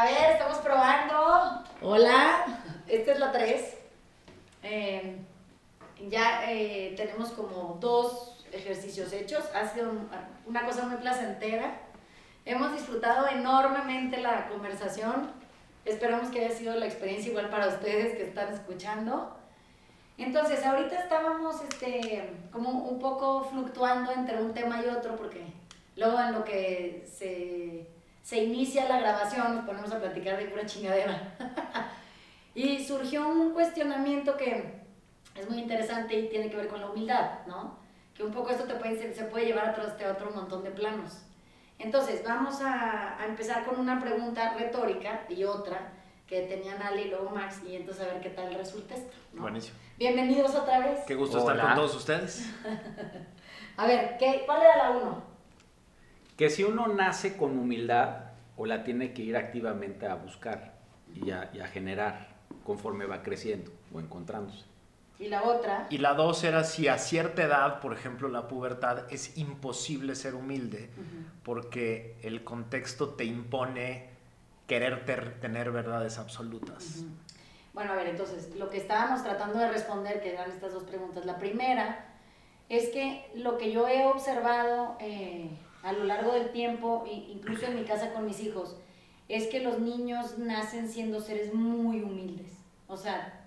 A ver, estamos probando. Hola, esta es la 3. Eh, ya eh, tenemos como dos ejercicios hechos. Ha sido una cosa muy placentera. Hemos disfrutado enormemente la conversación. Esperamos que haya sido la experiencia igual para ustedes que están escuchando. Entonces, ahorita estábamos este, como un poco fluctuando entre un tema y otro porque luego en lo que se, se inicia la grabación nos ponemos a platicar de pura chingadera. y surgió un cuestionamiento que es muy interesante y tiene que ver con la humildad, ¿no? Que un poco esto te puede, se puede llevar a este otro montón de planos. Entonces, vamos a, a, empezar con una pregunta retórica y otra que tenían Ali y luego Max, y entonces a ver qué tal resulta esto. Buenísimo. Bienvenidos otra vez. Qué gusto estar con todos ustedes. a ver, ¿qué, ¿cuál era la uno? Que si uno nace con humildad o la tiene que ir activamente a buscar y a, y a generar conforme va creciendo o encontrándose. Y la otra. Y la dos era si a cierta edad, por ejemplo la pubertad, es imposible ser humilde porque el contexto te impone querer tener verdades absolutas. Bueno, a ver, entonces, lo que estábamos tratando de responder, que eran estas dos preguntas. La primera es que lo que yo he observado eh, a lo largo del tiempo, incluso en mi casa con mis hijos, es que los niños nacen siendo seres muy humildes. O sea,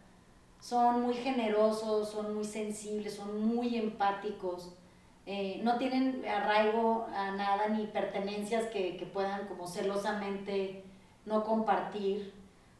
son muy generosos, son muy sensibles, son muy empáticos, eh, no tienen arraigo a nada ni pertenencias que, que, puedan como celosamente no compartir,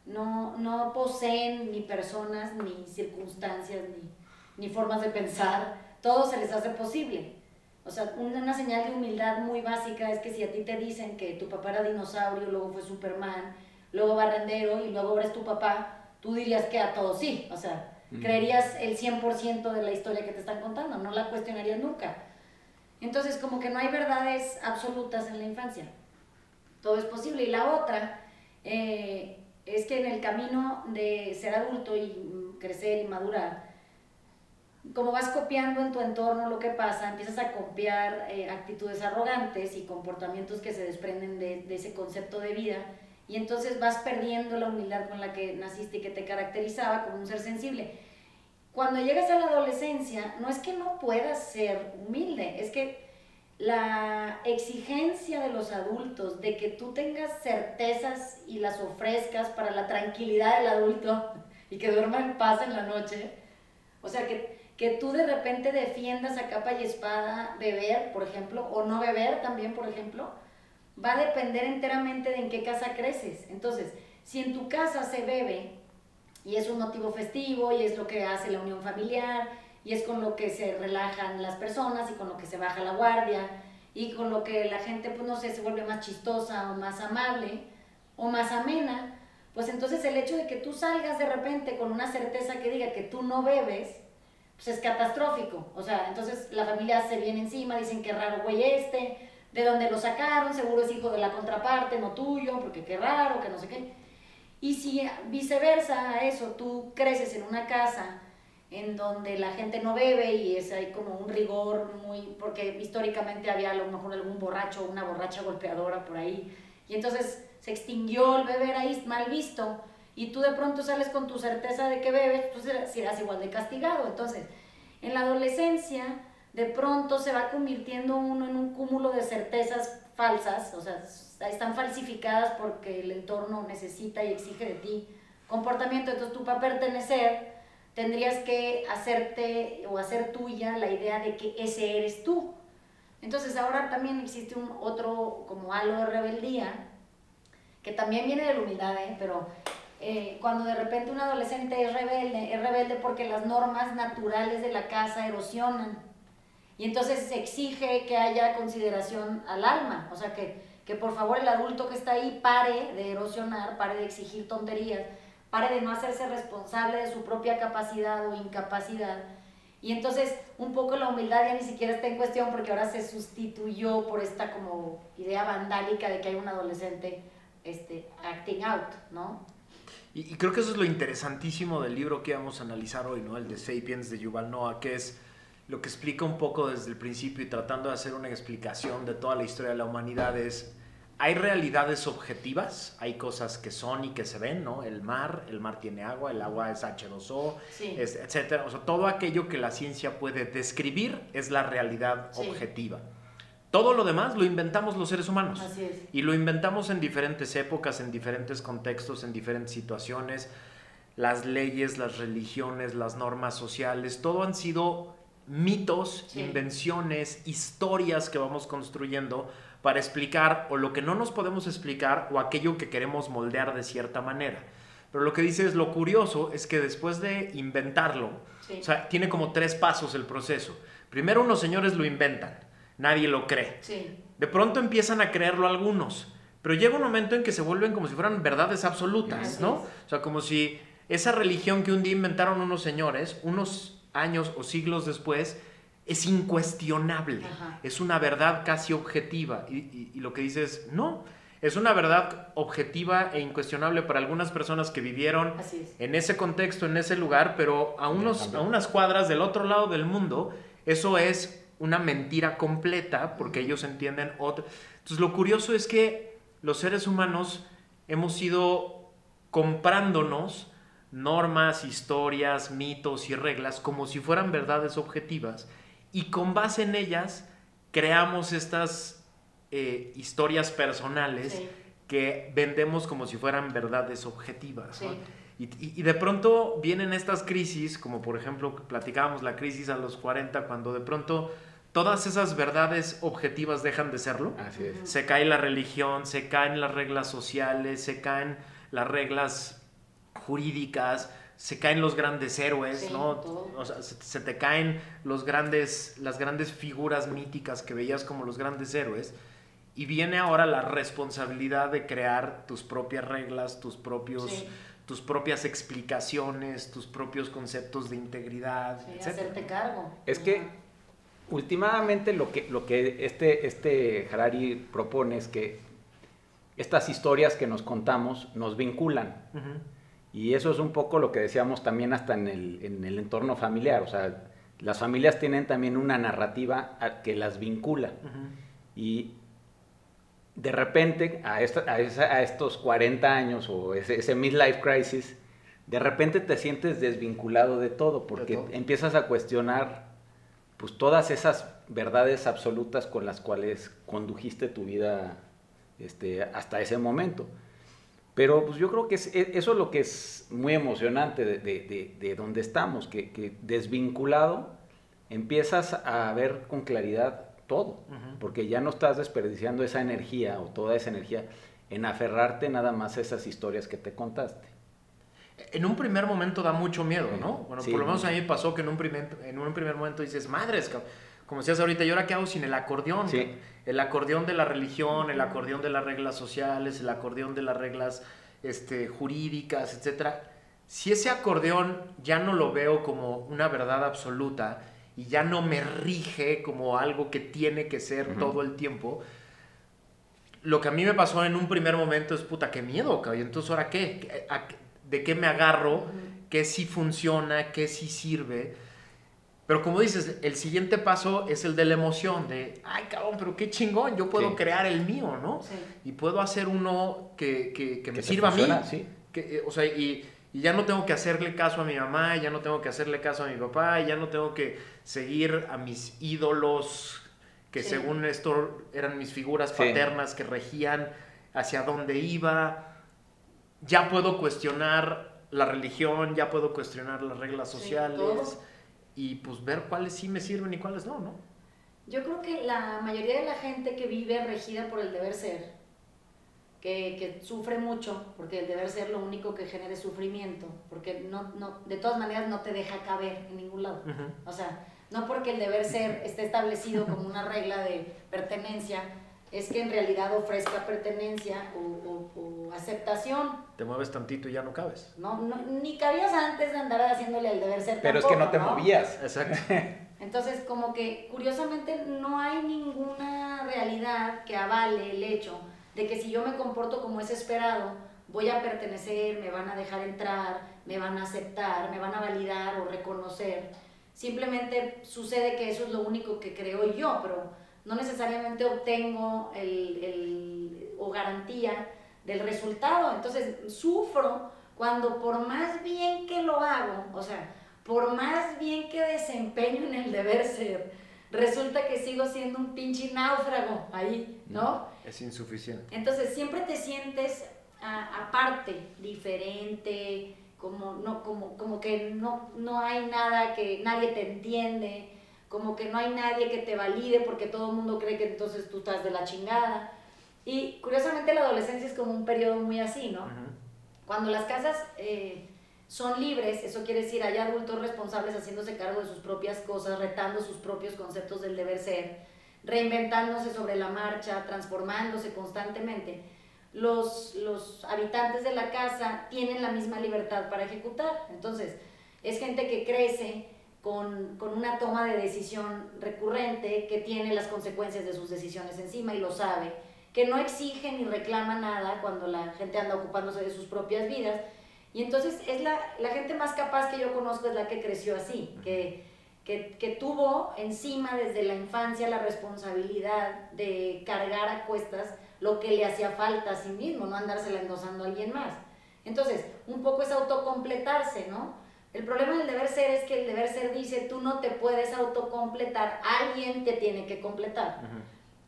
no, no poseen ni personas, ni circunstancias, ni, ni formas de pensar, todo se les hace posible. O sea, una señal de humildad muy básica es que si a ti te dicen que tu papá era dinosaurio, luego fue Superman, luego barrendero y luego eres tu papá, tú dirías que a todos sí, o sea, creerías el 100% de la historia que te están contando, no la cuestionarías nunca. Entonces, como que no hay verdades absolutas en la infancia. Todo es posible. Y la otra eh, es que en el camino de ser adulto y crecer y madurar, como vas copiando en tu entorno lo que pasa, empiezas a copiar eh, actitudes arrogantes y comportamientos que se desprenden de, de ese concepto de vida y entonces vas perdiendo la humildad con la que naciste y que te caracterizaba como un ser sensible. Cuando llegas a la adolescencia, no es que no puedas ser humilde, es que la exigencia de los adultos de que tú tengas certezas y las ofrezcas para la tranquilidad del adulto y que duerma en paz en la noche, o sea, que, que tú de repente defiendas a capa y espada beber, por ejemplo, o no beber también, por ejemplo, va a depender enteramente de en qué casa creces. Entonces, si en tu casa se bebe y es un motivo festivo y es lo que hace la unión familiar y es con lo que se relajan las personas y con lo que se baja la guardia y con lo que la gente, pues no sé, se vuelve más chistosa o más amable o más amena, pues entonces el hecho de que tú salgas de repente con una certeza que diga que tú no bebes, pues es catastrófico. O sea, entonces la familia se viene encima, dicen que raro güey este, de dónde lo sacaron, seguro es hijo de la contraparte, no tuyo, porque qué raro, que no sé qué. Y si viceversa a eso, tú creces en una casa en donde la gente no bebe y es ahí como un rigor muy, porque históricamente había a lo mejor algún borracho una borracha golpeadora por ahí, y entonces se extinguió el beber ahí mal visto, y tú de pronto sales con tu certeza de que bebes, pues serás igual de castigado. Entonces, en la adolescencia, de pronto se va convirtiendo uno en un cúmulo de certezas falsas, o sea, están falsificadas porque el entorno necesita y exige de ti comportamiento. Entonces tú para pertenecer tendrías que hacerte o hacer tuya la idea de que ese eres tú. Entonces ahora también existe un otro como halo de rebeldía, que también viene de la humildad, ¿eh? pero eh, cuando de repente un adolescente es rebelde, es rebelde porque las normas naturales de la casa erosionan y entonces se exige que haya consideración al alma, o sea, que, que por favor el adulto que está ahí pare de erosionar, pare de exigir tonterías, pare de no hacerse responsable de su propia capacidad o incapacidad. Y entonces un poco la humildad ya ni siquiera está en cuestión porque ahora se sustituyó por esta como idea vandálica de que hay un adolescente este, acting out, ¿no? Y, y creo que eso es lo interesantísimo del libro que vamos a analizar hoy, ¿no? El de Sapiens de Yuval Noah, que es lo que explica un poco desde el principio y tratando de hacer una explicación de toda la historia de la humanidad es hay realidades objetivas, hay cosas que son y que se ven, ¿no? El mar, el mar tiene agua, el agua es H2O, Sí. es- etcétera. O sea, todo aquello que la ciencia puede describir es la realidad Sí. objetiva. Todo lo demás lo inventamos los seres humanos. Así es. Y lo inventamos en diferentes épocas, en diferentes contextos, en diferentes situaciones. Las leyes, las religiones, las normas sociales, todo han sido mitos, Sí. invenciones, historias que vamos construyendo para explicar o lo que no nos podemos explicar o aquello que queremos moldear de cierta manera. Pero lo que dice es lo curioso es que después de inventarlo, Sí. o sea, tiene como tres pasos el proceso. Primero unos señores lo inventan, nadie lo cree. Sí. De pronto empiezan a creerlo algunos, pero llega un momento en que se vuelven como si fueran verdades absolutas, ¿no? O sea, como si esa religión que un día inventaron unos señores, unos años o siglos después, es incuestionable, Ajá. es una verdad casi objetiva. Y, y- y lo que dice es, no, es una verdad objetiva e incuestionable para algunas personas que vivieron es. en ese contexto, en ese lugar, pero a, unos, a unas cuadras del otro lado del mundo, eso es una mentira completa porque ellos entienden otra. Entonces lo curioso es que los seres humanos hemos ido comprándonos normas, historias, mitos y reglas como si fueran verdades objetivas y con base en ellas creamos estas eh, historias personales Sí. que vendemos como si fueran verdades objetivas. Sí. Y de pronto vienen estas crisis, como por ejemplo platicábamos la crisis a los 40, cuando de pronto todas esas verdades objetivas dejan de serlo. Así es. Se cae la religión, se caen las reglas sociales, se caen las reglas jurídicas, se caen los grandes héroes, Sí, ¿no? todo. O sea, se, se te caen los grandes, las grandes figuras míticas que veías como los grandes héroes. Y viene ahora la responsabilidad de crear tus propias reglas, tus propios, Sí. tus propias explicaciones, tus propios conceptos de integridad, Sí, etc. hacerte cargo. Es que. Últimamente lo que, lo que este, este Harari propone es que estas historias que nos contamos nos vinculan. Y eso es un poco lo que decíamos también hasta en el, en el entorno familiar. O sea, las familias tienen también una narrativa que las vincula. Y de repente, a, esta- a esa- a estos 40 años o ese, ese midlife crisis, de repente te sientes desvinculado de todo porque todo. empiezas a cuestionar pues todas esas verdades absolutas con las cuales condujiste tu vida este, hasta ese momento. Pero pues yo creo que es- e- eso es lo que es muy emocionante de, de- de- de donde estamos, que, que desvinculado empiezas a ver con claridad todo, porque ya no estás desperdiciando esa energía o toda esa energía en aferrarte nada más a esas historias que te contaste. En un primer momento da mucho miedo, ¿no? Bueno, Sí, por lo menos a mí me pasó que en un primer, en un primer momento dices, madres, como decías ahorita, ¿y ahora qué hago sin el acordeón? Sí. El acordeón de la religión, el acordeón de las reglas sociales, el acordeón de las reglas este, jurídicas, etcétera. Si ese acordeón ya no lo veo como una verdad absoluta y ya no me rige como algo que tiene que ser todo el tiempo, lo que a mí me pasó en un primer momento es, puta, qué miedo, cabrón. ¿Y entonces ahora qué? ¿Qué- a qué- ¿De qué me agarro? ¿Qué sí funciona? ¿Qué sí sirve? Pero como dices, el siguiente paso es el de la emoción, de, ay, cabrón, pero qué chingón, yo puedo Sí. crear el mío, ¿no? Sí. Y puedo hacer uno que, que- que me sirva a mí. sí. Que, eh, o sea, y, y ya no tengo que hacerle caso a mi mamá, ya no tengo que hacerle caso a mi papá, ya no tengo que seguir a mis ídolos, que Sí. según esto eran mis figuras Sí. paternas que regían hacia dónde iba. Ya puedo cuestionar la religión, ya puedo cuestionar las reglas Sí, sociales todo. y pues ver cuáles sí me sirven y cuáles no, ¿no? Yo creo que la mayoría de la gente que vive regida por el deber ser, que, que sufre mucho, porque el deber ser lo único que genera es sufrimiento, porque no, no, de todas maneras no te deja caber en ningún lado. Ujú. O sea, no porque el deber ser esté establecido como una regla de pertenencia, es que en realidad ofrezca pertenencia o, o- o aceptación. Te mueves tantito y ya no cabes. No, no, ni cabías antes de andar haciéndole al deber ser. Pero es que no te tampoco, movías. Exacto. Entonces, como que curiosamente no hay ninguna realidad que avale el hecho de que si yo me comporto como es esperado, voy a pertenecer, me van a dejar entrar, me van a aceptar, me van a validar o reconocer. Simplemente sucede que eso es lo único que creo yo, pero no necesariamente obtengo el, el- o garantía del resultado. Entonces, sufro cuando por más bien que lo hago, o sea, por más bien que desempeño en el deber ser, resulta que sigo siendo un pinche náufrago ahí, ¿no? Es insuficiente. Entonces siempre te sientes aparte, diferente, como, no, como, como que no, no hay nada que nadie te entiende, como que no hay nadie que te valide porque todo el mundo cree que entonces tú estás de la chingada. Y curiosamente la adolescencia es como un periodo muy así, ¿no? Cuando las casas eh, son libres, eso quiere decir hay adultos responsables haciéndose cargo de sus propias cosas, retando sus propios conceptos del deber ser, reinventándose sobre la marcha, transformándose constantemente. Los, los habitantes de la casa tienen la misma libertad para ejecutar. Entonces, es gente que crece con, con, una toma de decisión recurrente que tiene las consecuencias de sus decisiones encima y lo sabe que no exige ni reclama nada cuando la gente anda ocupándose de sus propias vidas. Y entonces es la, la gente más capaz que yo conozco es la que creció así, que, que, que, tuvo encima desde la infancia la responsabilidad de cargar a cuestas lo que le hacía falta a sí mismo, no andársela endosando a alguien más. Entonces, un poco es autocompletarse, ¿no? El problema del deber ser es que el deber ser dice, tú no te puedes autocompletar, alguien te tiene que completar.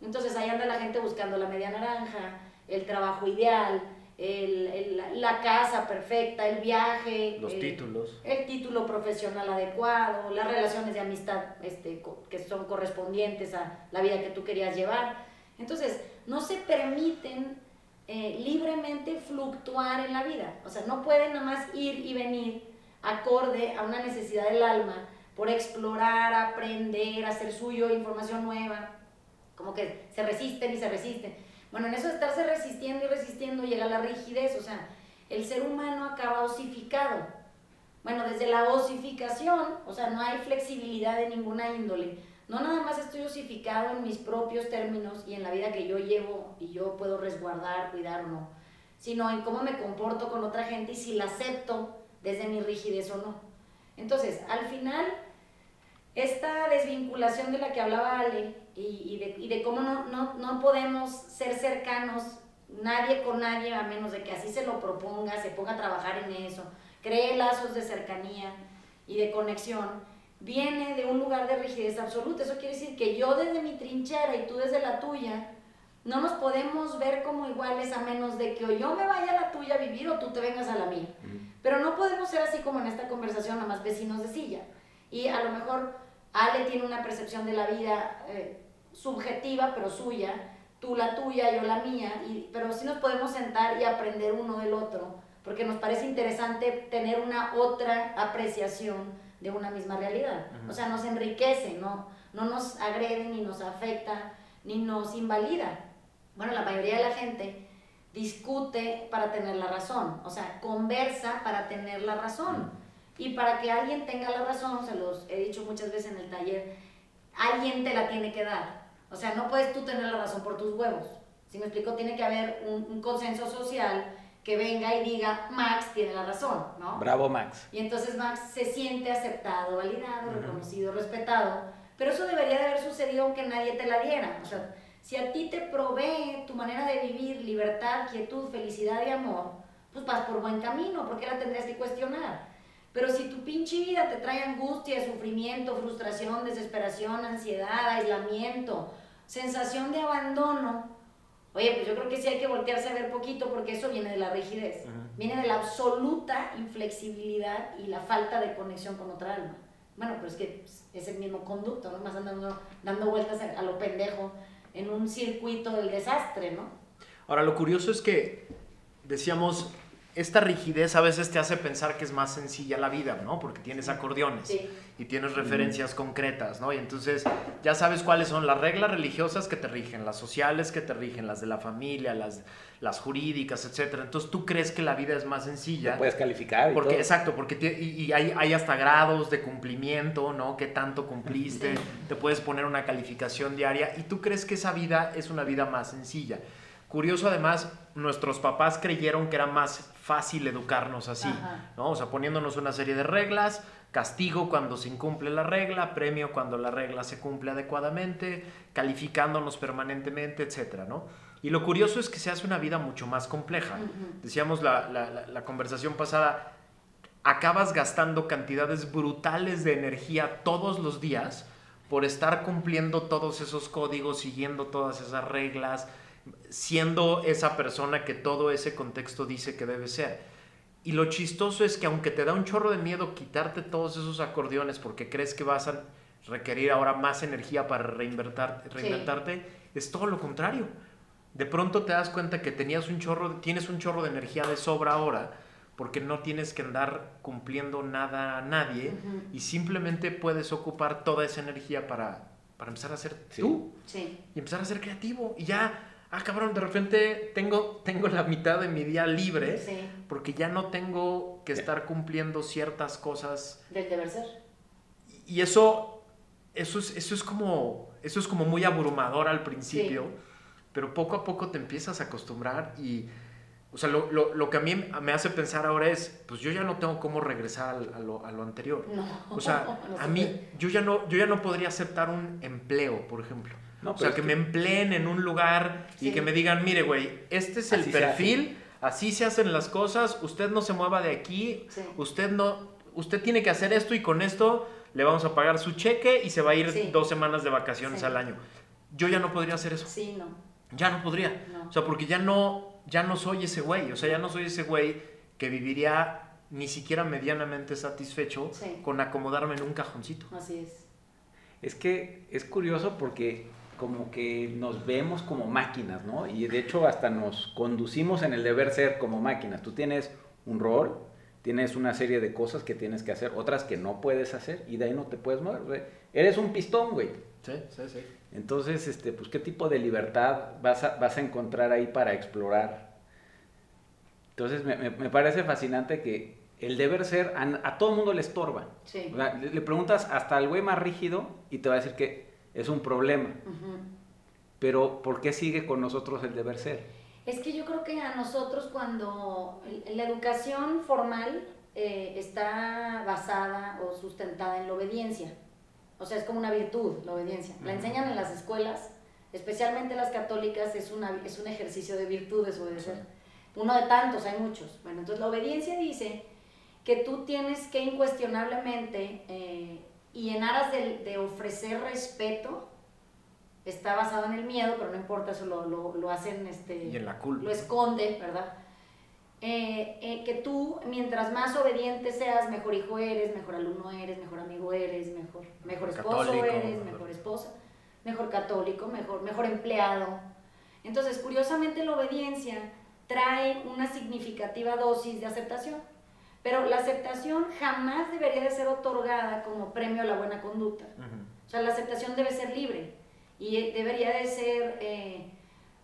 Entonces ahí anda la gente buscando la media naranja, el trabajo ideal, el, la casa perfecta, el viaje. Los títulos. El título profesional adecuado, las relaciones de amistad este, que son correspondientes a la vida que tú querías llevar. Entonces, no se permiten eh, libremente fluctuar en la vida. O sea, no pueden nada más ir y venir acorde a una necesidad del alma por explorar, aprender, hacer suyo información nueva como que se resisten y se resisten. Bueno, en eso de estarse resistiendo y resistiendo llega la rigidez, o sea, el ser humano acaba osificado. Bueno, desde la osificación, o sea, no hay flexibilidad de ninguna índole. No nada más estoy osificado en mis propios términos y en la vida que yo llevo y yo puedo resguardar, cuidar o no, sino en cómo me comporto con otra gente y si la acepto desde mi rigidez o no. Entonces, al final, esta desvinculación de la que hablaba Ale y, de, cómo no, no, no, podemos ser cercanos nadie con nadie a menos de que así se lo proponga, se ponga a trabajar en eso, cree lazos de cercanía y de conexión, viene de un lugar de rigidez absoluta. Eso quiere decir que yo desde mi trinchera y tú desde la tuya, no nos podemos ver como iguales a menos de que o yo me vaya a la tuya a vivir o tú te vengas a la mía. Pero no podemos ser así como en esta conversación, nada más vecinos de silla. Y a lo mejor Ale tiene una percepción de la vida eh, subjetiva, pero suya, tú la tuya, yo la mía, y, pero sí nos podemos sentar y aprender uno del otro, porque nos parece interesante tener una otra apreciación de una misma realidad. O sea, nos enriquece, no, no nos agrede, ni nos afecta, ni nos invalida. Bueno, la mayoría de la gente discute para tener la razón, o sea, conversa para tener la razón y para que alguien tenga la razón, se los he dicho muchas veces en el taller, alguien te la tiene que dar. O sea, no puedes tú tener la razón por tus huevos. Si me explico, tiene que haber un, consenso social que venga y diga, Max tiene la razón, ¿no? Bravo, Max. Y entonces Max se siente aceptado, validado, reconocido, respetado. Pero eso debería de haber sucedido aunque nadie te la diera. O sea, si a ti te provee tu manera de vivir libertad, quietud, felicidad y amor, pues vas por buen camino, ¿por qué la tendrías que cuestionar? Pero si tu pinche vida te trae angustia, sufrimiento, frustración, desesperación, ansiedad, aislamiento, sensación de abandono, oye, pues yo creo que sí hay que voltearse a ver poquito porque eso viene de la rigidez, viene de la absoluta inflexibilidad y la falta de conexión con otra alma. Bueno, pero es que es el mismo conducto, ¿no? Más andando dando vueltas a lo pendejo en un circuito del desastre, ¿no? Ahora, lo curioso es que decíamos, esta rigidez a veces te hace pensar que es más sencilla la vida, ¿no? Porque tienes acordeones y tienes referencias concretas, ¿no? Y entonces ya sabes cuáles son las reglas religiosas que te rigen, las sociales que te rigen, las de la familia, las, las jurídicas, etc. Entonces tú crees que la vida es más sencilla. puedes calificar. porque, Exacto, porque y, hay, hay, hasta grados de cumplimiento, ¿no? ¿Qué tanto cumpliste? Te puedes poner una calificación diaria y tú crees que esa vida es una vida más sencilla. Curioso además, nuestros papás creyeron que era más fácil educarnos así, ¿no? O sea, poniéndonos una serie de reglas, castigo cuando se incumple la regla, premio cuando la regla se cumple adecuadamente, calificándonos permanentemente, etcétera, ¿no? Y lo curioso es que se hace una vida mucho más compleja. Decíamos la, la, conversación pasada, acabas gastando cantidades brutales de energía todos los días por estar cumpliendo todos esos códigos, siguiendo todas esas reglas, siendo esa persona que todo ese contexto dice que debe ser. Y lo chistoso es que aunque te da un chorro de miedo quitarte todos esos acordeones porque crees que vas a requerir ahora más energía para reinventarte, es todo lo contrario. De pronto te das cuenta que tenías un chorro, tienes un chorro de energía de sobra ahora porque no tienes que andar cumpliendo nada a nadie y simplemente puedes ocupar toda esa energía para, para empezar a ser tú y empezar a ser creativo y ya ah, cabrón, de repente tengo, tengo la mitad de mi día libre porque ya no tengo que estar cumpliendo ciertas cosas. Del deber ser. Y eso, eso, es, eso, es, como, eso es como muy abrumador al principio, pero poco a poco te empiezas a acostumbrar y... O sea, lo, lo, lo, que a mí me hace pensar ahora es, pues yo ya no tengo cómo regresar a, lo, a lo, anterior. o sea, a mí, yo ya, no, yo ya no podría aceptar un empleo, por ejemplo o sea, que, me empleen en un lugar y que me digan, mire, güey, este es el perfil, así se hacen las cosas, usted no se mueva de aquí, usted no, usted tiene que hacer esto y con esto le vamos a pagar su cheque y se va a ir dos semanas de vacaciones al año. Yo ya no podría hacer eso. Sí, no. Ya no podría. O sea, porque ya no, ya no soy ese güey. O sea, ya no soy ese güey que viviría ni siquiera medianamente satisfecho con acomodarme en un cajoncito. Así es. Es que es curioso porque como que nos vemos como máquinas, ¿no? Y de hecho hasta nos conducimos en el deber ser como máquinas. Tú tienes un rol, tienes una serie de cosas que tienes que hacer, otras que no puedes hacer y de ahí no te puedes mover. Eres un pistón, güey. Sí, sí, sí. Entonces, este, pues, ¿qué tipo de libertad vas a, vas a encontrar ahí para explorar? Entonces, me, me, parece fascinante que el deber ser a, todo el mundo le estorba. Sí. le, le, preguntas hasta al güey más rígido y te va a decir que es un problema. Pero ¿por qué sigue con nosotros el deber ser? Es que yo creo que a nosotros cuando la educación formal eh, está basada o sustentada en la obediencia, o sea, es como una virtud, la obediencia. La enseñan en las escuelas, especialmente las católicas, es, una, es un ejercicio de virtudes obedecer. Uno de tantos, hay muchos. Bueno, entonces la obediencia dice que tú tienes que incuestionablemente eh, y en aras de, ofrecer respeto, está basado en el miedo, pero no importa, eso lo, lo, hacen, este, y en la culpa. lo esconde, ¿verdad? Eh, eh, que tú, mientras más obediente seas, mejor hijo eres, mejor alumno eres, mejor amigo eres, mejor, mejor esposo eres, mejor esposa, mejor católico, mejor, mejor empleado. Entonces, curiosamente, la obediencia trae una significativa dosis de aceptación. Pero la aceptación jamás debería de ser otorgada como premio a la buena conducta. O sea, la aceptación debe ser libre y debería de ser eh,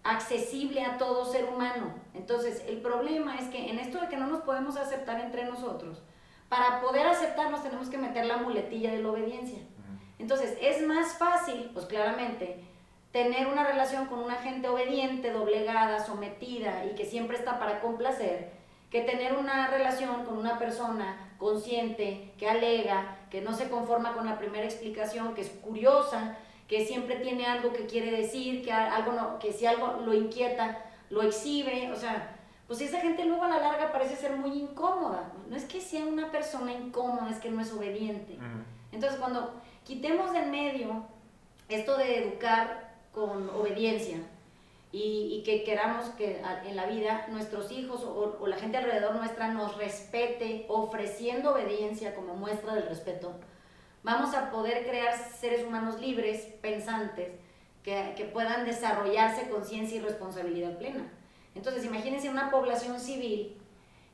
accesible a todo ser humano. Entonces, el problema es que en esto de que no nos podemos aceptar entre nosotros, para poder aceptarnos tenemos que meter la muletilla de la obediencia. Entonces, es más fácil, pues claramente, tener una relación con una gente obediente, doblegada, sometida y que siempre está para complacer, que tener una relación con una persona consciente, que alega, que no se conforma con la primera explicación, que es curiosa, que siempre tiene algo que quiere decir, que, algo no, que si algo lo inquieta, lo exhibe, o sea, pues esa gente luego a la larga parece ser muy incómoda. No es que sea una persona incómoda, es que no es obediente. Entonces, cuando quitemos de en medio esto de educar con obediencia, y, que queramos que en la vida nuestros hijos o, la gente alrededor nuestra nos respete ofreciendo obediencia como muestra del respeto, vamos a poder crear seres humanos libres, pensantes, que, que puedan desarrollarse conciencia y responsabilidad plena. Entonces, imagínense una población civil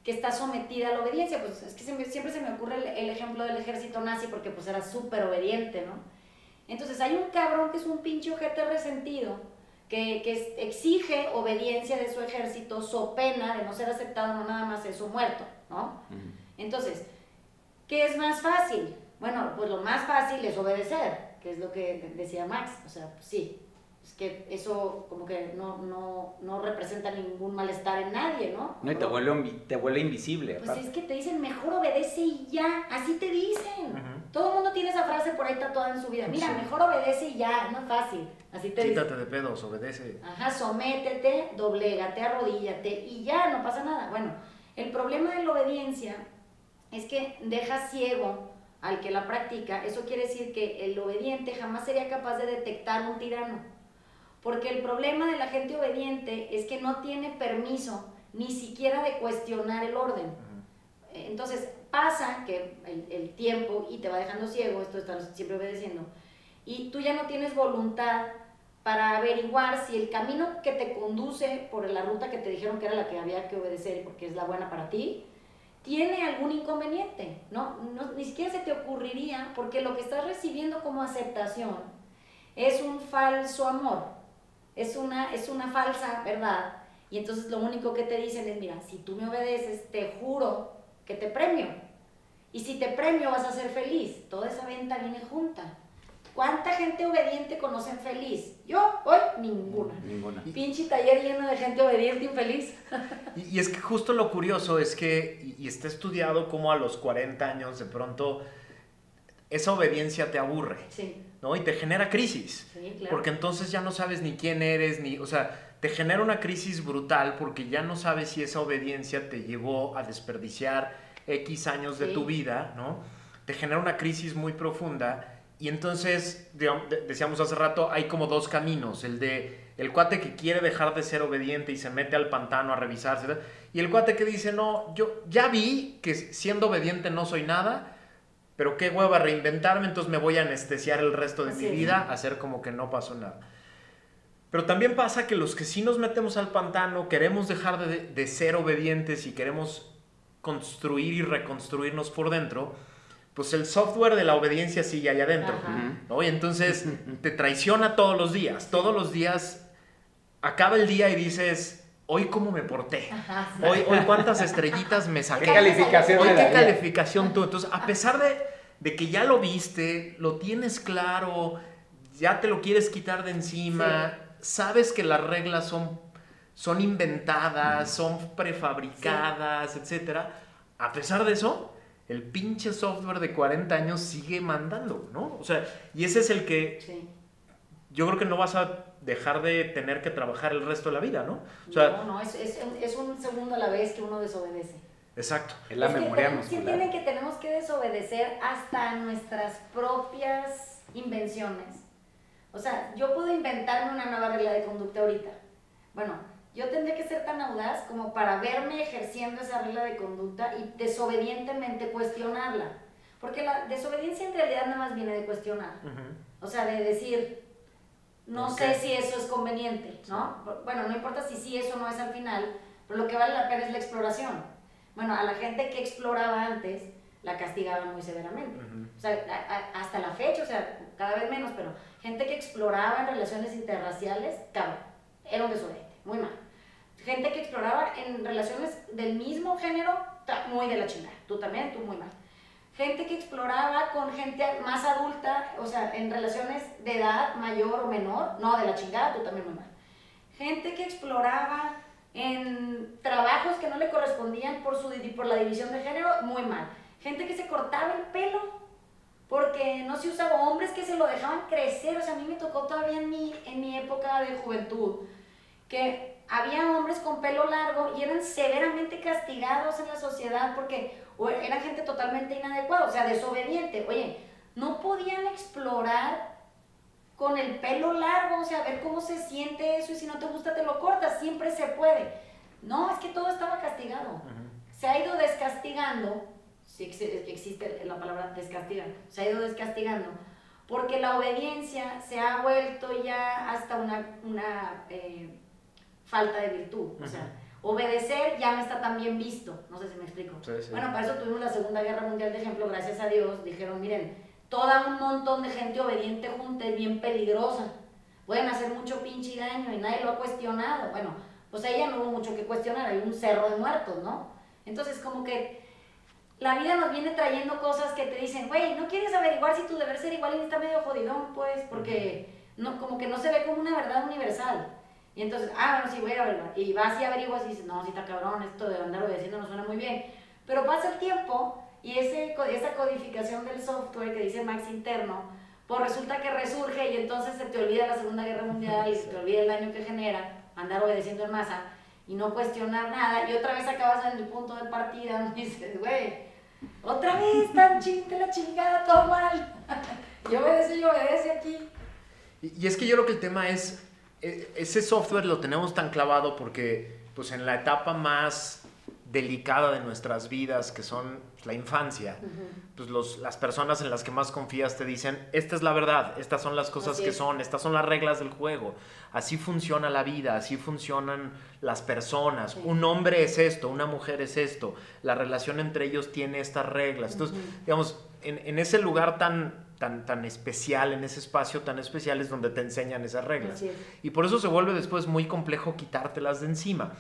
que está sometida a la obediencia, pues es que siempre, se me ocurre el, el, ejemplo del ejército nazi porque pues era súper obediente, ¿no? Entonces hay un cabrón que es un pinche ojete resentido, que, exige obediencia de su ejército, so pena de no ser aceptado, no nada más eso muerto, ¿no? Entonces, ¿qué es más fácil? Bueno, pues lo más fácil es obedecer, que es lo que decía Max, o sea, pues sí, pues que eso como que no, no, no representa ningún malestar en nadie, ¿no? No, y te vuelve, te vuelve invisible. Pues aparte. es que te dicen, mejor obedece y ya, así te dicen. Todo el mundo tiene esa frase por ahí tatuada en su vida. Mira, Sí. mejor obedece y ya, no es fácil. Así te dicen. Quítate de pedos, obedece. Ajá, sométete, doblégate, arrodíllate y ya, no pasa nada. Bueno, el problema de la obediencia es que deja ciego al que la practica. Eso quiere decir que el obediente jamás sería capaz de detectar un tirano. Porque el problema de la gente obediente es que no tiene permiso ni siquiera de cuestionar el orden. Entonces pasa que el, el tiempo y te va dejando ciego, esto está siempre obedeciendo, y tú ya no tienes voluntad para averiguar si el camino que te conduce por la ruta que te dijeron que era la que había que obedecer porque es la buena para ti, tiene algún inconveniente, ¿no? no ni siquiera se te ocurriría porque lo que estás recibiendo como aceptación es un falso amor, es una, es una falsa verdad. Y entonces lo único que te dicen es, mira, si tú me obedeces, te juro que te premio. Y si te premio vas a ser feliz. Toda esa venta viene junta. ¿Cuánta gente obediente conocen feliz? Yo, hoy, ninguna. Ninguna. Pinche taller lleno de gente obediente infeliz. Y, y es que justo lo curioso es que, y, y está estudiado como a los 40 años de pronto esa obediencia te aburre, Sí, ¿no? Y te genera crisis. sí, claro. Porque entonces ya no sabes ni quién eres, ni, o sea, te genera una crisis brutal porque ya no sabes si esa obediencia te llevó a desperdiciar X años de tu vida, ¿no? Te genera una crisis muy profunda y entonces, digamos, de- decíamos hace rato, hay como dos caminos, el de el cuate que quiere dejar de ser obediente y se mete al pantano a revisarse, y el cuate que dice, no, yo ya vi que siendo obediente no soy nada, pero qué hueva reinventarme, entonces me voy a anestesiar el resto de Así mi es. vida, hacer como que no pasó nada. Pero también pasa que los que sí nos metemos al pantano, queremos dejar de, de ser obedientes y queremos construir y reconstruirnos por dentro, pues el software de la obediencia sigue allá adentro. ¿no? Y entonces te traiciona todos los días. Todos los días acaba el día y dices, hoy cómo me porté. Ajá, sí. Hoy, hoy cuántas estrellitas me saqué. ¿Qué calificación Hoy qué calificación tú. Entonces, a pesar de, de que ya lo viste, lo tienes claro, ya te lo quieres quitar de encima, sabes que las reglas son, son inventadas, son prefabricadas, etcétera. A pesar de eso, el pinche software de 40 años sigue mandando, ¿no? O sea, y ese es el que Sí. yo creo que no vas a dejar de tener que trabajar el resto de la vida, ¿no? O sea, no, no, es, es un segundo a la vez que uno desobedece. Exacto. Es la Es que memoria tenemos- sí muscular. entienden que tenemos que desobedecer hasta nuestras propias invenciones. O sea, yo puedo inventarme una nueva regla de conducta ahorita. Bueno, yo tendría que ser tan audaz como para verme ejerciendo esa regla de conducta y desobedientemente cuestionarla. Porque la desobediencia en realidad nada más viene de cuestionar. O sea, de decir, no ¿Por sé si eso es conveniente, ¿no? Bueno, no importa si sí eso no es al final, pero lo que vale la pena es la exploración. Bueno, a la gente que exploraba antes la castigaban muy severamente. Ujú. O sea, a- a- hasta la fecha, o sea, cada vez menos, pero gente que exploraba en relaciones interraciales, cabrón, era un desobediente, muy mal. Gente que exploraba en relaciones del mismo género, muy de la chingada. Tú también, tú muy mal. Gente que exploraba con gente más adulta, o sea, en relaciones de edad mayor o menor, no, de la chingada, tú también muy mal. Gente que exploraba en trabajos que no le correspondían por, su, por la división de género, muy mal. Gente que se cortaba el pelo porque no se usaba, hombres que se lo dejaban crecer, o sea, a mí me tocó todavía en mi, en mi época de juventud, que había hombres con pelo largo y eran severamente castigados en la sociedad porque o era gente totalmente inadecuada, o sea, desobediente. Oye, no podían explorar con el pelo largo, o sea, ver cómo se siente eso y si no te gusta te lo cortas, siempre se puede. No, es que todo estaba castigado. Se ha ido descastigando, si exi- existe la palabra descastigar, se ha ido descastigando, porque la obediencia se ha vuelto ya hasta una, una eh, falta de virtud. O sea, obedecer ya no está tan bien visto, no sé si me explico. Sí, sí. Bueno, para eso tuvimos la Segunda Guerra Mundial de ejemplo, gracias a Dios, dijeron, miren, toda un montón de gente obediente junta es bien peligrosa, pueden hacer mucho pinche daño y nadie lo ha cuestionado. Bueno, pues ahí ya no hubo mucho que cuestionar, hay un cerro de muertos, ¿no? Entonces, como que la vida nos viene trayendo cosas que te dicen, güey, ¿no quieres averiguar si tu deber ser igual y está medio jodidón? Pues, porque no, como que no se ve como una verdad universal. Y entonces, ah, bueno, sí, voy a verla. Y vas y averiguas y dices, no, sí está cabrón, esto de andar obedeciendo no suena muy bien. Pero pasa el tiempo y ese, esa codificación del software que dice Max interno, pues resulta que resurge y entonces se te olvida la Segunda Guerra Mundial y se te olvida el daño que genera andar obedeciendo en masa y no cuestionar nada. Y otra vez acabas en el punto de partida y dices, güey, otra vez tan chiste la chingada, todo mal. yo obedece y obedece aquí. Y, y es que yo creo que el tema es, e, ese software lo tenemos tan clavado porque pues en la etapa más delicada de nuestras vidas, que son la infancia, pues los, las personas en las que más confías te dicen, esta es la verdad, estas son las cosas que son, estas son las reglas del juego, así funciona la vida, así funcionan las personas, un hombre es esto, una mujer es esto, la relación entre ellos tiene estas reglas. Entonces, digamos, en, en, ese lugar tan, tan, tan especial, en ese espacio tan especial es donde te enseñan esas reglas. Y por eso se vuelve después muy complejo quitártelas de encima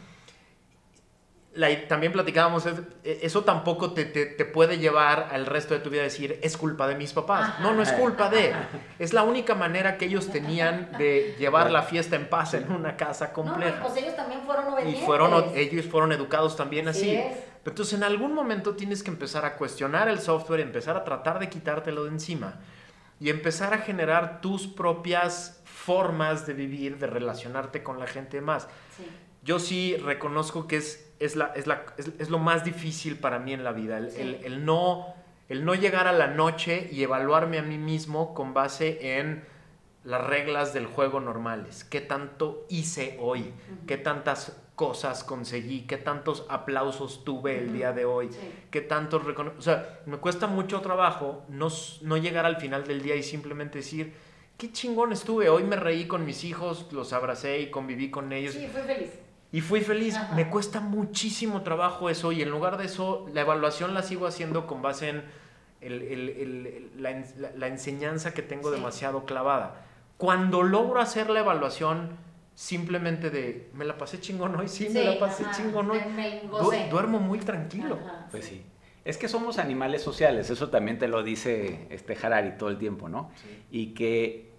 también platicábamos, e, eso tampoco te, te, puede llevar al resto de tu vida a decir, es culpa de mis papás. No, no es culpa de. Es la única manera que ellos tenían de llevar la fiesta en paz en una casa compleja. No, pues ellos también fueron obedientes. Y fueron, ellos fueron educados también así. Pero entonces en algún momento tienes que empezar a cuestionar el software, empezar a tratar de quitártelo de encima y empezar a generar tus propias formas de vivir, de relacionarte con la gente más. Yo sí reconozco que es es, la, es, la, es, lo más difícil para mí en la vida, el, no, el no llegar a la noche y evaluarme a mí mismo con base en las reglas del juego normales. ¿Qué tanto hice hoy? ¿Qué tantas cosas conseguí? ¿Qué tantos aplausos tuve el día de hoy? ¿Qué tantos O sea, me cuesta mucho trabajo no, no llegar al final del día y simplemente decir, qué chingón estuve. Hoy me reí con mis hijos, los abracé y conviví con ellos. Sí, fui feliz. Y fui feliz. Me cuesta muchísimo trabajo eso y en lugar de eso, la evaluación la sigo haciendo con base en el, el, la, la, enseñanza que tengo demasiado clavada. Cuando logro hacer la evaluación simplemente de, me la pasé chingón hoy, sí, me la pasé chingón hoy, duermo muy tranquilo. pues sí. Es que somos animales sociales, eso también te lo dice este Harari todo el tiempo, ¿no? Y que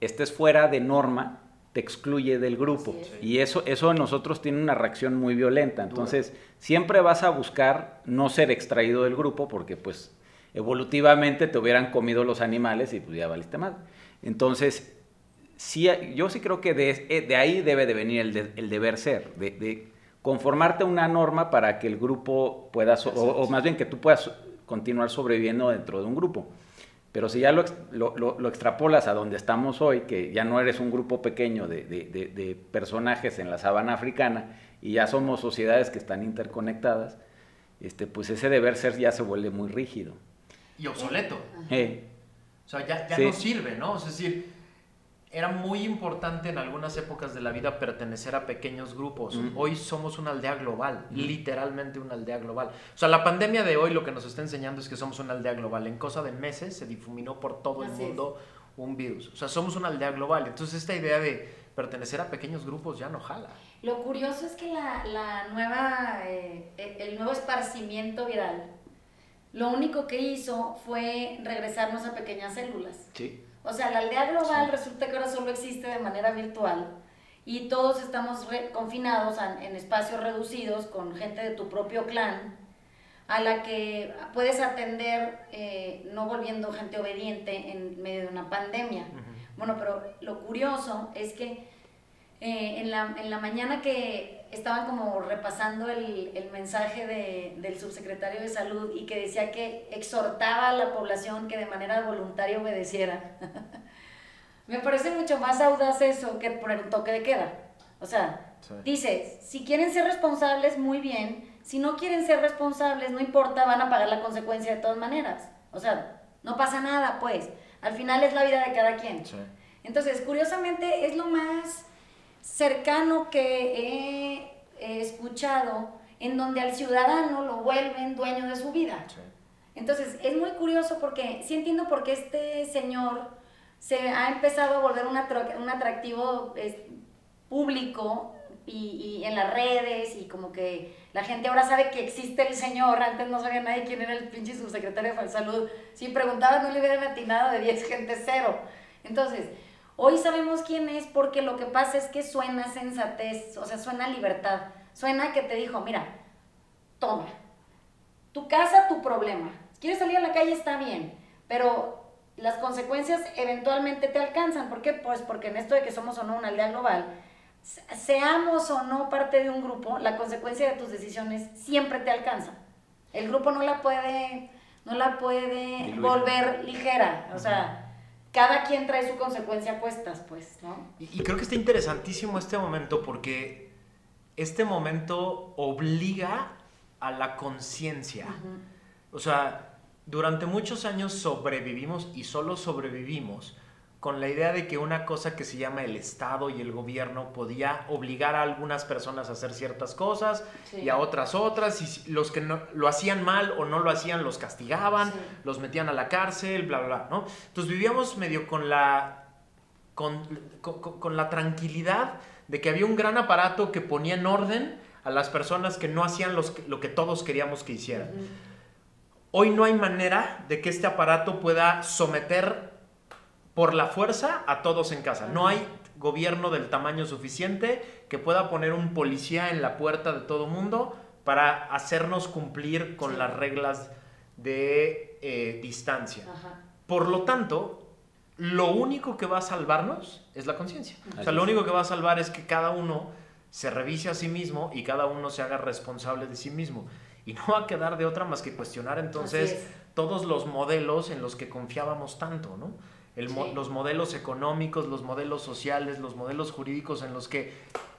estés fuera de norma te excluye del grupo. Y eso, eso en nosotros tiene una reacción muy violenta. Entonces, siempre vas a buscar no ser extraído del grupo porque pues evolutivamente te hubieran comido los animales y pues ya valiste mal. Entonces, sí, yo sí creo que de, eh, de ahí debe de venir el, el deber ser, de, de, conformarte a una norma para que el grupo pueda, o más bien que tú puedas continuar sobreviviendo dentro de un grupo. Pero si ya lo, lo, extrapolas a donde estamos hoy, que ya no eres un grupo pequeño de, de, personajes en la sabana africana y ya somos sociedades que están interconectadas, este, pues ese deber ser ya se vuelve muy rígido. Y obsoleto. O sea, ya, ya no sirve, ¿no? Es decir, era muy importante en algunas épocas de la vida pertenecer a pequeños grupos. Hoy somos una aldea global, literalmente una aldea global. O sea, la pandemia de hoy lo que nos está enseñando es que somos una aldea global. En cosa de meses se difuminó por todo el mundo un virus. O sea, somos una aldea global. Entonces esta idea de pertenecer a pequeños grupos ya no jala. Lo curioso es que la, la nueva, eh, el nuevo esparcimiento viral, lo único que hizo fue regresarnos a pequeñas células. Sí. O sea, la aldea global resulta que ahora solo existe de manera virtual y todos estamos confinados en espacios reducidos con gente de tu propio clan a la que puedes atender eh, no volviendo gente obediente en medio de una pandemia. Bueno, pero lo curioso es que eh, en, la, en la mañana que estaban como repasando el, el mensaje de, del subsecretario de salud y que decía que exhortaba a la población que de manera voluntaria obedeciera. Me parece mucho más audaz eso que poner un toque de queda. O sea, dice, si quieren ser responsables, muy bien. Si no quieren ser responsables, no importa, van a pagar la consecuencia de todas maneras. O sea, no pasa nada, pues. Al final es la vida de cada quien. Entonces, curiosamente, es lo más cercano que he, escuchado en donde al ciudadano lo vuelven dueño de su vida. Entonces, es muy curioso porque sí entiendo por qué este señor se ha empezado a volver un, atractivo público y, y, en las redes y como que la gente ahora sabe que existe el señor, antes no sabía nadie quién era el pinche subsecretario de salud, si preguntaba no le hubieran atinado de 10 gente cero. Entonces, Hoy sabemos quién es porque lo que pasa es que suena sensatez, o sea, suena libertad. Suena que te dijo, mira, toma, tu casa, tu problema. Quieres salir a la calle está bien, pero las consecuencias eventualmente te alcanzan. ¿Por qué? Pues porque en esto de que somos o no una aldea global, seamos o no parte de un grupo, la consecuencia de tus decisiones siempre te alcanza. El grupo no la puede, no la puede volver ligera. O sea, cada quien trae su consecuencia a cuestas, pues, ¿no? Y, creo que está interesantísimo este momento porque este momento obliga a la conciencia. O sea, durante muchos años sobrevivimos y solo sobrevivimos con la idea de que una cosa que se llama el Estado y el gobierno podía obligar a algunas personas a hacer ciertas cosas y a otras otras, y los que no, lo hacían mal o no lo hacían los castigaban, los metían a la cárcel, bla, bla, bla, ¿no? Entonces vivíamos medio con la, con, con, la tranquilidad de que había un gran aparato que ponía en orden a las personas que no hacían los, lo que todos queríamos que hicieran. Hoy no hay manera de que este aparato pueda someter por la fuerza a todos en casa. No hay gobierno del tamaño suficiente que pueda poner un policía en la puerta de todo mundo para hacernos cumplir con las reglas de eh, distancia. Por lo tanto, lo único que va a salvarnos es la conciencia. O sea, lo único que va a salvar es que cada uno se revise a sí mismo y cada uno se haga responsable de sí mismo. Y no va a quedar de otra más que cuestionar entonces todos los modelos en los que confiábamos tanto, ¿no? Los modelos económicos, los modelos sociales, los modelos jurídicos en los que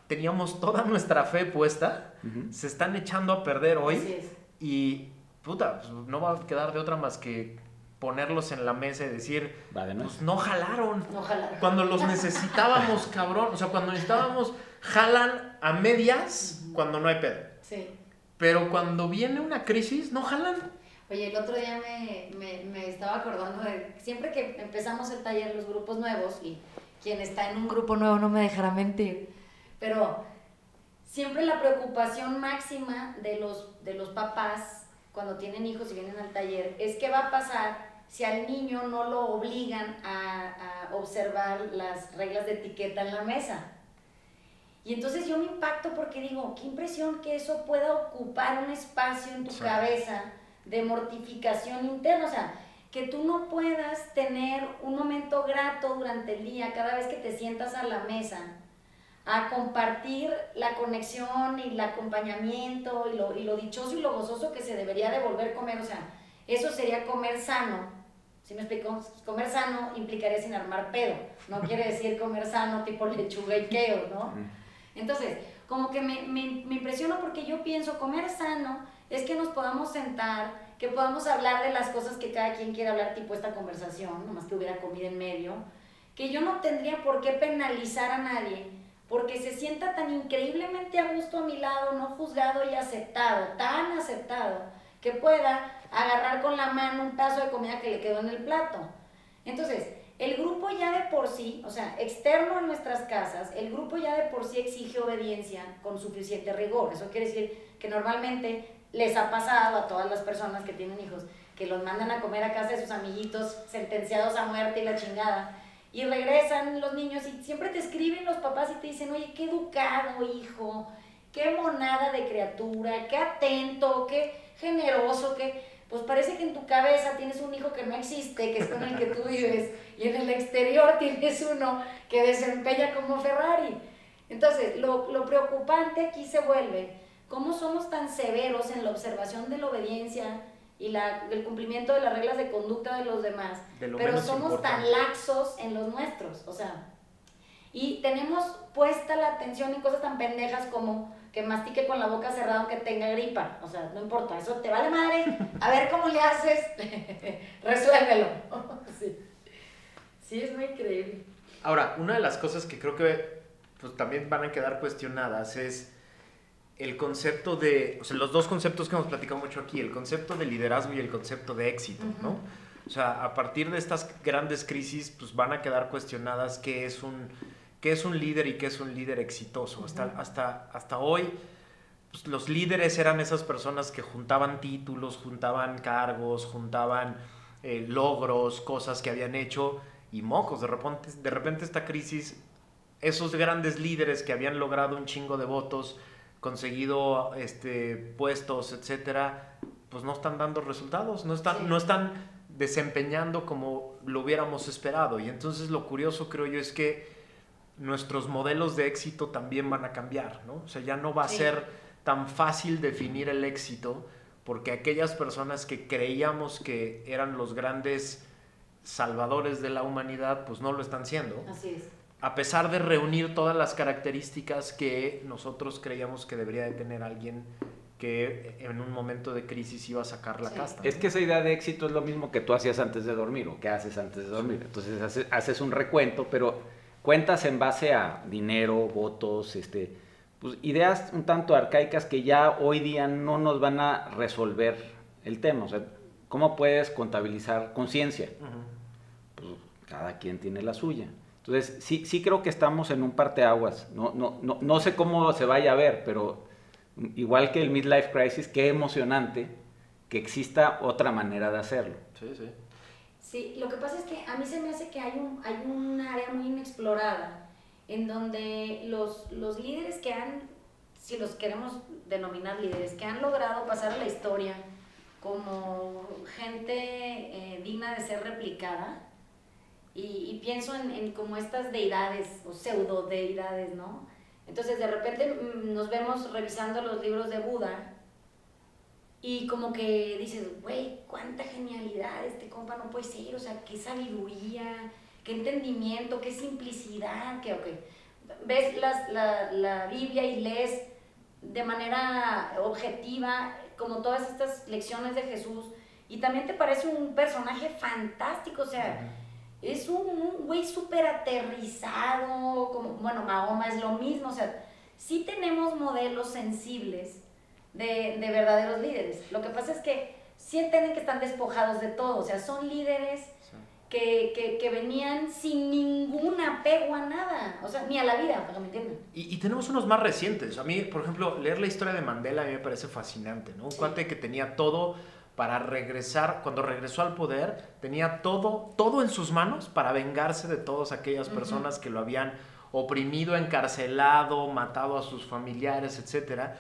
teníamos toda nuestra fe puesta, se están echando a perder hoy. Y puta, pues, no va a quedar de otra más que ponerlos en la mesa y decir, pues no jalaron. Cuando los necesitábamos, cabrón. O sea, cuando necesitábamos, jalan a medias cuando no hay pedo. Pero cuando viene una crisis, no jalan. Oye, el otro día me, me, me, estaba acordando de, siempre que empezamos el taller, los grupos nuevos, y quien está en un grupo nuevo no me dejará mentir, pero siempre la preocupación máxima de los, de los papás cuando tienen hijos y vienen al taller es qué va a pasar si al niño no lo obligan a, a observar las reglas de etiqueta en la mesa. Y entonces yo me impacto porque digo, qué impresión que eso pueda ocupar un espacio en tu cabeza de mortificación interna, o sea, que tú no puedas tener un momento grato durante el día cada vez que te sientas a la mesa a compartir la conexión y el acompañamiento y lo, y lo dichoso y lo gozoso que se debería de volver a comer, o sea, eso sería comer sano. Si me explico, comer sano implicaría sin armar pedo, no quiere decir comer sano tipo lechuga y kale, ¿no? Entonces, como que me, me, me impresiona porque yo pienso comer sano es que nos podamos sentar, que podamos hablar de las cosas que cada quien quiere hablar, tipo esta conversación, nomás que hubiera comida en medio, que yo no tendría por qué penalizar a nadie, porque se sienta tan increíblemente a gusto a mi lado, no juzgado y aceptado, tan aceptado, que pueda agarrar con la mano un pedazo de comida que le quedó en el plato. Entonces, el grupo ya de por sí, o sea, externo a nuestras casas, el grupo ya de por sí exige obediencia con suficiente rigor. Eso quiere decir que normalmente les ha pasado a todas las personas que tienen hijos, que los mandan a comer a casa de sus amiguitos sentenciados a muerte y la chingada. Y regresan los niños y siempre te escriben los papás y te dicen, oye, qué educado hijo, qué monada de criatura, qué atento, qué generoso, qué... Pues parece que en tu cabeza tienes un hijo que no existe, que es con el que tú vives, y en el exterior tienes uno que desempeña como Ferrari. Entonces, lo, lo preocupante aquí se vuelve ¿Cómo somos tan severos en la observación de la obediencia y la, el cumplimiento de las reglas de conducta de los demás? pero somos tan laxos en los nuestros, o sea, y tenemos puesta la atención en cosas tan pendejas como que mastique con la boca cerrada aunque tenga gripa, o sea, no importa, eso te vale madre, a ver cómo le haces, resuélvelo. sí. sí, es muy increíble. Ahora, una de las cosas que creo que pues, también van a quedar cuestionadas es el concepto de, o sea, los dos conceptos que hemos platicado mucho aquí, el concepto de liderazgo y el concepto de éxito, ¿no? O sea, a partir de estas grandes crisis, pues van a quedar cuestionadas qué es un, qué es un líder y qué es un líder exitoso. hasta, hasta, hasta hoy, pues, los líderes eran esas personas que juntaban títulos, juntaban cargos, juntaban eh, logros, cosas que habían hecho, y mocos, de repente, de repente esta crisis, esos grandes líderes que habían logrado un chingo de votos, conseguido este, puestos, etcétera, pues no están dando resultados, no están, no están desempeñando como lo hubiéramos esperado. Y entonces lo curioso creo yo es que nuestros modelos de éxito también van a cambiar, ¿no? O sea, ya no va a ser tan fácil definir el éxito porque aquellas personas que creíamos que eran los grandes salvadores de la humanidad, pues no lo están siendo. Así es. A pesar de reunir todas las características que nosotros creíamos que debería de tener alguien que en un momento de crisis iba a sacar la casta. Es que esa idea de éxito es lo mismo que tú hacías antes de dormir o que haces antes de dormir. Entonces haces, un recuento, pero cuentas en base a dinero, votos, este, pues, ideas un tanto arcaicas que ya hoy día no nos van a resolver el tema. O sea, ¿cómo puedes contabilizar conciencia? Pues cada quien tiene la suya. Entonces, sí, sí creo que estamos en un parteaguas. No, no, no, no sé cómo se vaya a ver, pero igual que el midlife crisis, qué emocionante que exista otra manera de hacerlo. Sí, sí. Sí, lo que pasa es que a mí se me hace que hay un, hay un área muy inexplorada en donde los, los líderes que han, si los queremos denominar líderes, que han logrado pasar a la historia como gente eh, digna de ser replicada, y, y pienso en, en, como estas deidades o pseudo deidades, ¿no? Entonces de repente mm, nos vemos revisando los libros de Buda y como que dices, güey, cuánta genialidad, este compa no puede ser, o sea, qué sabiduría, qué entendimiento, qué simplicidad, que, ok, ves las, la, la Biblia y lees de manera objetiva como todas estas lecciones de Jesús y también te parece un personaje fantástico, o sea, es un güey súper aterrizado, como, bueno, Mahoma es lo mismo, o sea, sí tenemos modelos sensibles de, de verdaderos líderes. Lo que pasa es que sí entienden que están despojados de todo, o sea, son líderes que, que, que, venían sin ningún apego a nada, o sea, ni a la vida, para que me entiendan. Y, y, tenemos unos más recientes. A mí, por ejemplo, leer la historia de Mandela a mí me parece fascinante, ¿no? Un cuate que tenía todo para regresar, cuando regresó al poder, tenía todo, todo en sus manos para vengarse de todas aquellas personas que lo habían oprimido, encarcelado, matado a sus familiares, etc.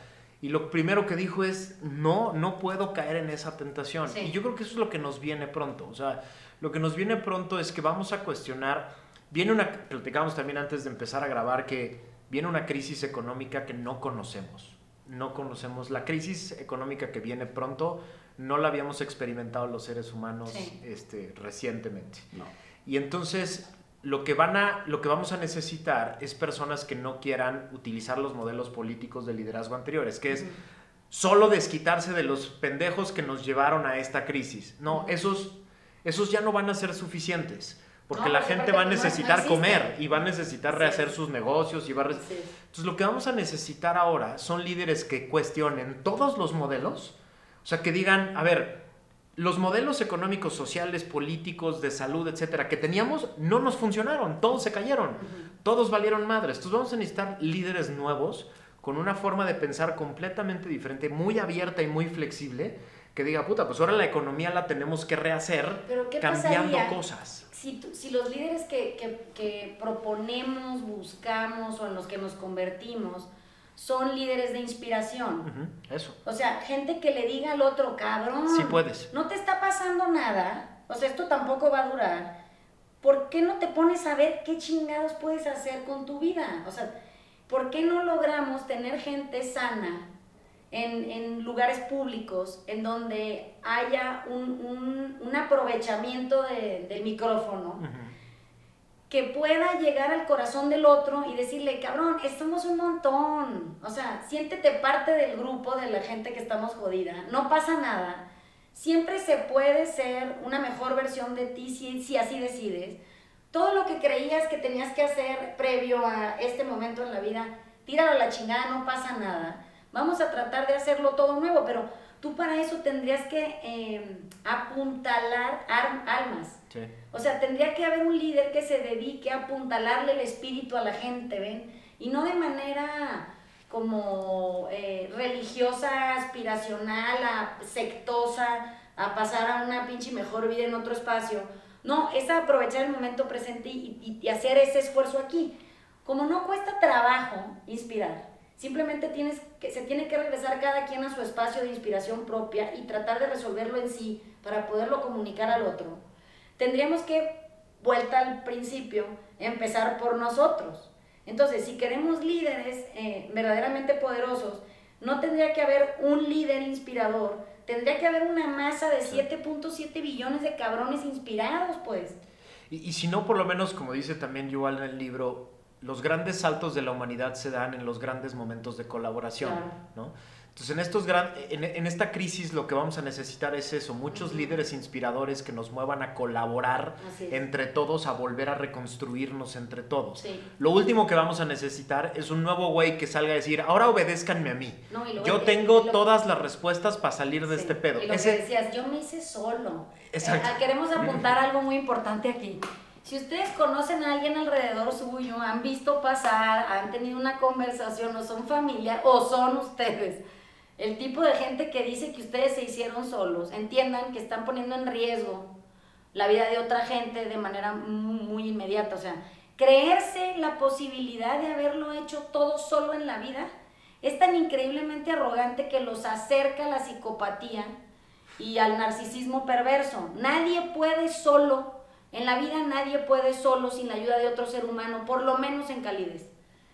Y lo primero que dijo es, no, no puedo caer en esa tentación. Y yo creo que eso es lo que nos viene pronto. O sea, lo que nos viene pronto es que vamos a cuestionar, viene una, platicamos también antes de empezar a grabar, que viene una crisis económica que no conocemos. No conocemos la crisis económica que viene pronto no la habíamos experimentado los seres humanos este, recientemente. Y entonces lo que, van a, lo que vamos a necesitar es personas que no quieran utilizar los modelos políticos de liderazgo anteriores, que es solo desquitarse de los pendejos que nos llevaron a esta crisis. No, esos, esos ya no van a ser suficientes. Porque la gente va a necesitar comer y va a necesitar rehacer sus negocios y va Entonces lo que vamos a necesitar ahora son líderes que cuestionen todos los modelos, o sea, que digan, a ver, los modelos económicos, sociales, políticos, de salud, etcétera, que teníamos, no nos funcionaron, todos se cayeron, todos valieron madres. Entonces vamos a necesitar líderes nuevos con una forma de pensar completamente diferente, muy abierta y muy flexible, que diga, puta, pues ahora la economía la tenemos que rehacer cambiando cosas. Si, si, los líderes que, que, que proponemos, buscamos o en los que nos convertimos, son líderes de inspiración. eso. O sea, gente que le diga al otro, cabrón. Sí puedes. No te está pasando nada. O sea, esto tampoco va a durar. ¿Por qué no te pones a ver qué chingados puedes hacer con tu vida? O sea, ¿por qué no logramos tener gente sana en, en lugares públicos en donde haya un, un, aprovechamiento de, del micrófono? Que pueda llegar al corazón del otro y decirle, cabrón, estamos un montón. O sea, siéntete parte del grupo de la gente que estamos jodida. No pasa nada. Siempre se puede ser una mejor versión de ti si, si así decides. Todo lo que creías que tenías que hacer previo a este momento en la vida, tíralo a la chingada, no pasa nada. Vamos a tratar de hacerlo todo nuevo, pero tú para eso tendrías que eh, apuntalar almas. O sea, tendría que haber un líder que se dedique a apuntalarle el espíritu a la gente, ¿ven? Y no de manera como eh, religiosa, aspiracional, a, sectosa, a pasar a una pinche mejor vida en otro espacio. No, es aprovechar el momento presente y, y hacer ese esfuerzo aquí. Como no cuesta trabajo inspirar, simplemente tienes que, se tiene que regresar cada quien a su espacio de inspiración propia y tratar de resolverlo en sí para poderlo comunicar al otro. Tendríamos que, vuelta al principio, empezar por nosotros. Entonces, si queremos líderes eh, verdaderamente poderosos, no tendría que haber un líder inspirador, tendría que haber una masa de 7.7 billones de cabrones inspirados, pues. Y, y, si no, por lo menos, como dice también Yuval en el libro, los grandes saltos de la humanidad se dan en los grandes momentos de colaboración, ¿no? Entonces, en, estos gran, en, esta crisis lo que vamos a necesitar es eso, muchos líderes inspiradores que nos muevan a colaborar entre todos, a volver a reconstruirnos entre todos. Lo último que vamos a necesitar es un nuevo güey que salga a decir, ahora obedézcanme a mí. yo tengo todas las respuestas para salir de este pedo. Y lo que decías, yo me hice solo. Exacto. Eh, queremos apuntar algo muy importante aquí. Si ustedes conocen a alguien alrededor suyo, han visto pasar, han tenido una conversación, o son familia, o son ustedes, el tipo de gente que dice que ustedes se hicieron solos, entiendan que están poniendo en riesgo la vida de otra gente de manera muy, inmediata. O sea, creerse la posibilidad de haberlo hecho todo solo en la vida es tan increíblemente arrogante que los acerca a la psicopatía y al narcisismo perverso. Nadie puede solo en la vida nadie puede solo sin la ayuda de otro ser humano, por lo menos en calidez.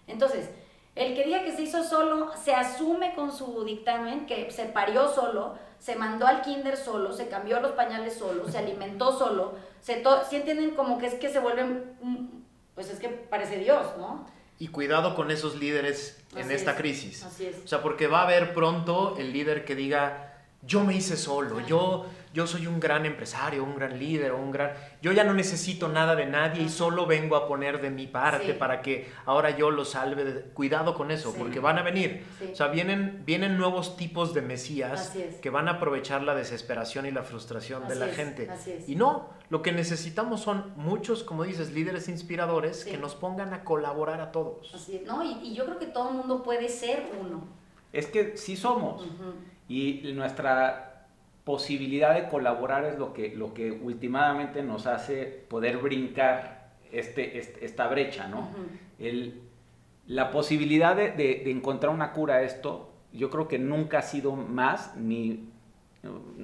Entonces, el que diga que se hizo solo, se asume con su dictamen que se parió solo, se mandó al kinder solo, se cambió los pañales solo, se alimentó solo, se si entienden como que es que se vuelven, pues es que parece Dios, ¿no? Y cuidado con esos líderes en esta crisis. Así es. O sea, porque va a haber pronto el líder que diga, yo me hice solo, yo yo soy un gran empresario, un gran líder, un gran... Yo ya no necesito nada de nadie y solo vengo a poner de mi parte para que ahora yo lo salve. Cuidado con eso, porque van a venir. O sea, vienen, vienen nuevos tipos de mesías que van a aprovechar la desesperación y la frustración de la gente. Y no, lo que necesitamos son muchos, como dices, líderes inspiradores que nos pongan a colaborar a todos. Así no, y, yo creo que todo el mundo puede ser uno. Es que sí somos. Y nuestra posibilidad de colaborar es lo que, lo que últimamente nos hace poder brincar este, este esta brecha, ¿no? El, la posibilidad de, de, encontrar una cura a esto, yo creo que nunca ha sido más, ni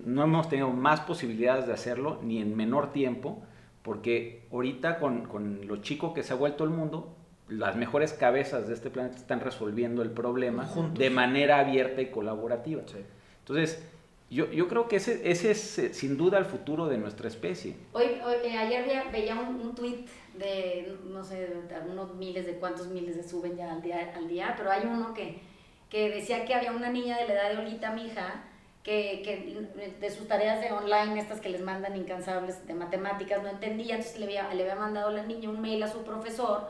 no hemos tenido más posibilidades de hacerlo, ni en menor tiempo, porque ahorita con, con lo chico que se ha vuelto el mundo, las mejores cabezas de este planeta están resolviendo el problema de manera abierta y colaborativa. Entonces, yo, yo creo que ese, ese es eh, sin duda el futuro de nuestra especie. Hoy, eh, ayer veía, un, un tweet de, no sé, unos miles de cuántos miles se suben ya al día, al día pero hay uno que, que decía que había una niña de la edad de Olita, mi hija, que, que, de sus tareas de online, estas que les mandan incansables de matemáticas, no entendía, entonces le había, le había mandado la niña un mail a su profesor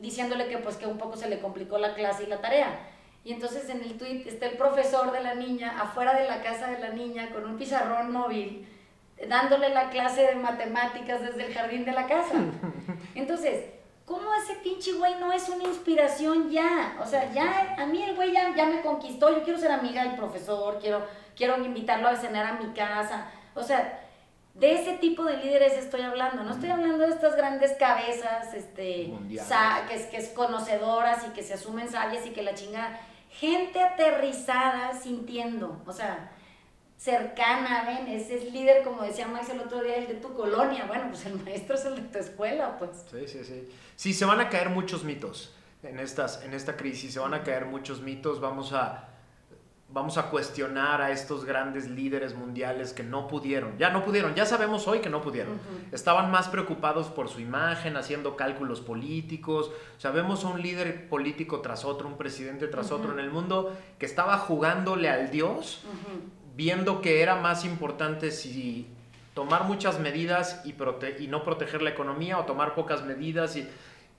diciéndole que pues que un poco se le complicó la clase y la tarea. Y entonces en el tweet está el profesor de la niña afuera de la casa de la niña con un pizarrón móvil dándole la clase de matemáticas desde el jardín de la casa. Entonces, ¿cómo ese pinche güey no es una inspiración ya? O sea, ya a mí el güey ya, ya me conquistó, yo quiero ser amiga del profesor, quiero, quiero invitarlo a cenar a mi casa. O sea, de ese tipo de líderes estoy hablando, no estoy hablando de estas grandes cabezas, este, que, es, que es conocedoras y que se asumen sabias y que la chinga gente aterrizada sintiendo, o sea, cercana, ven, ese es líder, como decía Max el otro día, el de tu colonia, bueno, pues el maestro es el de tu escuela, pues. Sí, sí, sí. Sí, se van a caer muchos mitos en, estas, en esta crisis, se van a caer muchos mitos, vamos a vamos a cuestionar a estos grandes líderes mundiales que no pudieron. Ya no pudieron, ya sabemos hoy que no pudieron. Estaban más preocupados por su imagen, haciendo cálculos políticos. Sabemos a un líder político tras otro, un presidente tras otro en el mundo que estaba jugándole al Dios, viendo que era más importante si tomar muchas medidas y, y no proteger la economía o tomar pocas medidas y,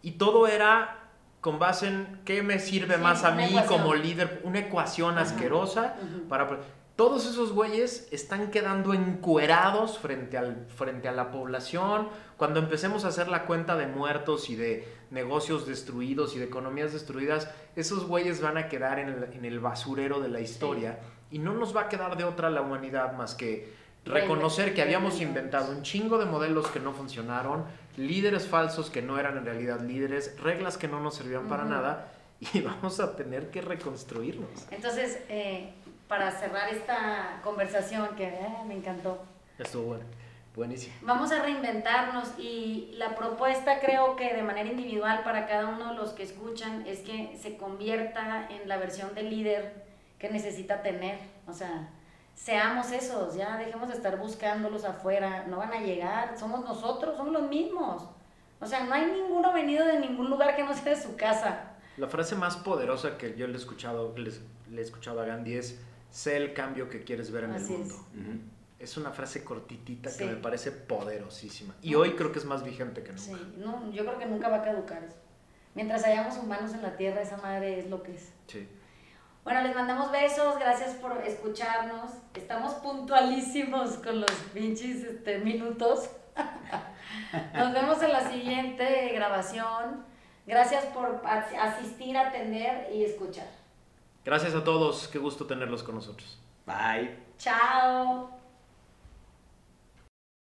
y todo era con base en qué me sirve más a mí como líder, una ecuación asquerosa para... Todos esos güeyes están quedando encuerados frente, al, frente a la población. Cuando empecemos a hacer la cuenta de muertos y de negocios destruidos y de economías destruidas, esos güeyes van a quedar en el, basurero de la historia y no nos va a quedar de otra la humanidad más que reconocer que habíamos inventado un chingo de modelos que no funcionaron, líderes falsos que no eran en realidad líderes, reglas que no nos servían para nada y vamos a tener que reconstruirnos. Entonces, eh, para cerrar esta conversación que eh, me encantó. Estuvo bueno. Buenísimo. Vamos a reinventarnos y la propuesta creo que de manera individual para cada uno de los que escuchan es que se convierta en la versión de líder que necesita tener. O sea, seamos esos, ya dejemos de estar buscándolos afuera, no van a llegar, somos nosotros, somos los mismos. O sea, no hay ninguno venido de ningún lugar que no sea de su casa. La frase más poderosa que yo le he escuchado, le, he escuchado a Gandhi es, sé el cambio que quieres ver en el mundo. Es. una frase cortitita que me parece poderosísima. Y hoy creo que es más vigente que nunca. Sí, no, yo creo que nunca va a caducar eso. Mientras hayamos humanos en la tierra, esa madre es lo que es. Sí. Bueno, les mandamos besos, gracias por escucharnos. Estamos puntualísimos con los pinches este, minutos. Nos vemos en la siguiente grabación. Gracias por asistir, atender y escuchar. Gracias a todos, qué gusto tenerlos con nosotros. Bye. Chao.